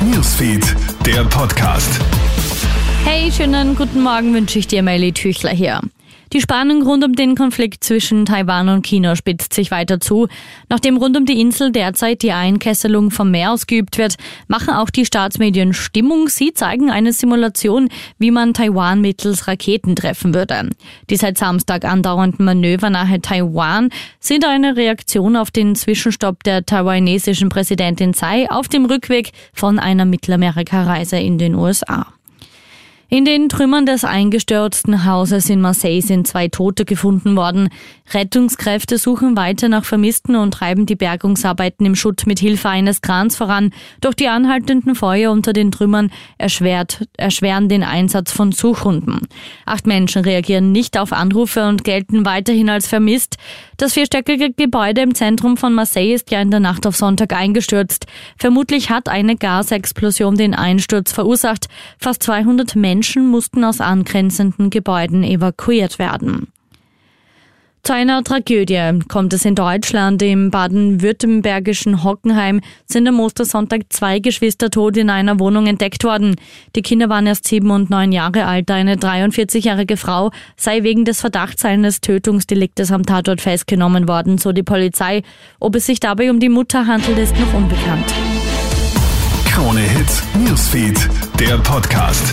Newsfeed, der Podcast. Hey, schönen guten Morgen wünsche ich dir, Melly Tüchler hier. Die Spannung rund um den Konflikt zwischen Taiwan und China spitzt sich weiter zu. Nachdem rund um die Insel derzeit die Einkesselung vom Meer ausgeübt wird, machen auch die Staatsmedien Stimmung. Sie zeigen eine Simulation, wie man Taiwan mittels Raketen treffen würde. Die seit Samstag andauernden Manöver nahe Taiwan sind eine Reaktion auf den Zwischenstopp der taiwanesischen Präsidentin Tsai auf dem Rückweg von einer Mittelamerika-Reise in den USA. In den Trümmern des eingestürzten Hauses in Marseille sind zwei Tote gefunden worden. Rettungskräfte suchen weiter nach Vermissten und treiben die Bergungsarbeiten im Schutt mit Hilfe eines Krans voran. Doch die anhaltenden Feuer unter den Trümmern erschwert, erschweren den Einsatz von Suchhunden. Acht Menschen reagieren nicht auf Anrufe und gelten weiterhin als vermisst. Das vierstöckige Gebäude im Zentrum von Marseille ist ja in der Nacht auf Sonntag eingestürzt. Vermutlich hat eine Gasexplosion den Einsturz verursacht. Fast 200 Menschen Menschen mussten aus angrenzenden Gebäuden evakuiert werden. Zu einer Tragödie kommt es in Deutschland. Im baden-württembergischen Hockenheim sind am Ostersonntag zwei Geschwister tot in einer Wohnung entdeckt worden. Die Kinder waren erst sieben und neun Jahre alt. Eine 43-jährige Frau sei wegen des Verdachts eines Tötungsdeliktes am Tatort festgenommen worden, so die Polizei. Ob es sich dabei um die Mutter handelt, ist noch unbekannt. Krone Hits, Newsfeed, der Podcast.